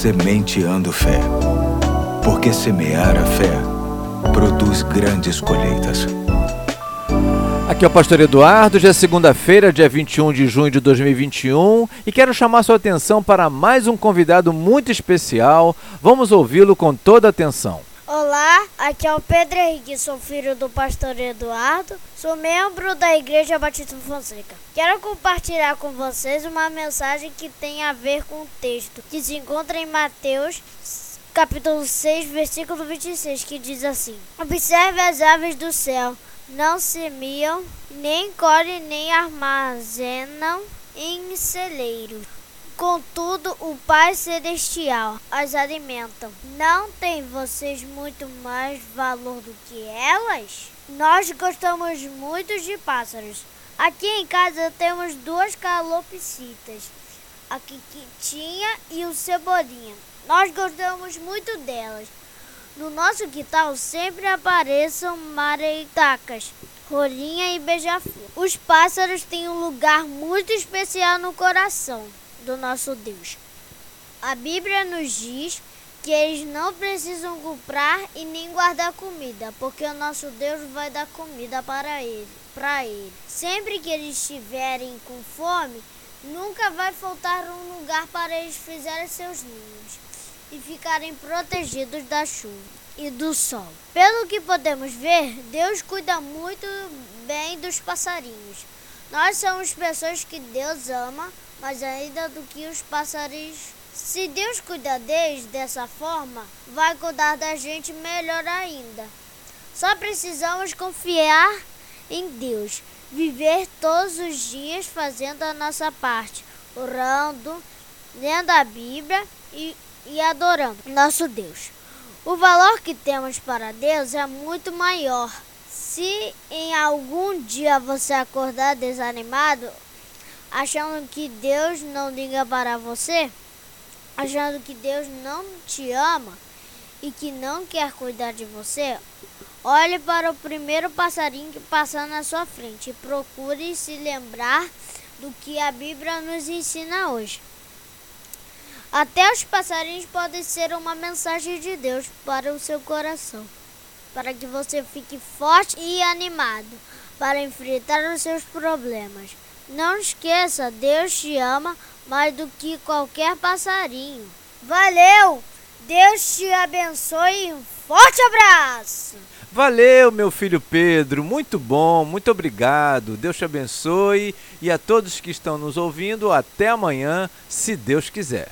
Sementeando Fé. Porque semear a fé produz grandes colheitas. Aqui é o Pastor Eduardo, já é segunda-feira, dia 21 de junho de 2021, e quero chamar sua atenção para mais um convidado muito especial. Vamos ouvi-lo com toda atenção. Olá, aqui é o Pedro Henrique, sou filho do pastor Eduardo, sou membro da Igreja Batista Fonseca. Quero compartilhar com vocês uma mensagem que tem a ver com o texto que se encontra em Mateus capítulo 6, versículo 26, que diz assim: Observe as aves do céu, não semeiam, nem colhem, nem armazenam em celeiros Contudo, o Pai Celestial as alimenta. Não tem vocês muito mais valor do que elas? Nós gostamos muito de pássaros. Aqui em casa temos duas calopsitas, a Kikitinha e o Cebolinha. Nós gostamos muito delas. No nosso quintal sempre apareçam mareitacas, rolinha e beija-flor. Os pássaros têm um lugar muito especial no coração do nosso Deus. A Bíblia nos diz que eles não precisam comprar e nem guardar comida, porque o nosso Deus vai dar comida para ele, para ele. Sempre que eles estiverem com fome, nunca vai faltar um lugar para eles fizerem seus ninhos e ficarem protegidos da chuva e do sol. Pelo que podemos ver, Deus cuida muito bem dos passarinhos. Nós somos pessoas que Deus ama mais ainda do que os passarinhos. Se Deus cuida deles dessa forma, vai cuidar da gente melhor ainda. Só precisamos confiar em Deus, viver todos os dias fazendo a nossa parte, orando, lendo a Bíblia e, e adorando nosso Deus. O valor que temos para Deus é muito maior. Se em algum dia você acordar desanimado, achando que Deus não liga para você, achando que Deus não te ama e que não quer cuidar de você, olhe para o primeiro passarinho que passar na sua frente e procure se lembrar do que a Bíblia nos ensina hoje. Até os passarinhos podem ser uma mensagem de Deus para o seu coração, para que você fique forte e animado para enfrentar os seus problemas. Não esqueça, Deus te ama mais do que qualquer passarinho. Valeu! Deus te abençoe um forte abraço! Valeu, meu filho Pedro, muito bom, muito obrigado. Deus te abençoe e a todos que estão nos ouvindo, até amanhã, se Deus quiser.